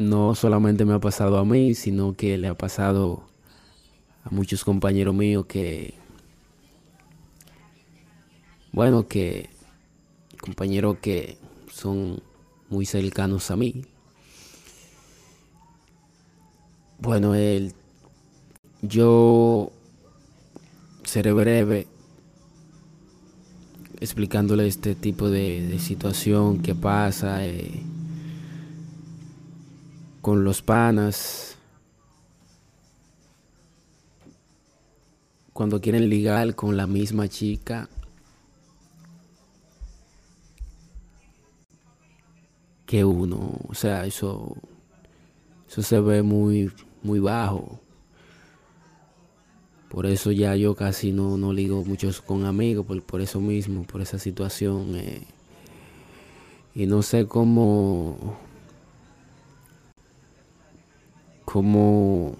no solamente me ha pasado a mí, sino que le ha pasado a muchos compañeros míos que, bueno, que compañeros que son muy cercanos a mí. Bueno, el, yo seré breve explicándole este tipo de, situación que pasa eh, con los panas cuando quieren ligar con la misma chica que uno. O sea, eso, eso se ve muy, muy bajo. Por eso ya yo casi no, no ligo muchos con amigos, por, por eso mismo, por esa situación. Eh. y no sé cómo, cómo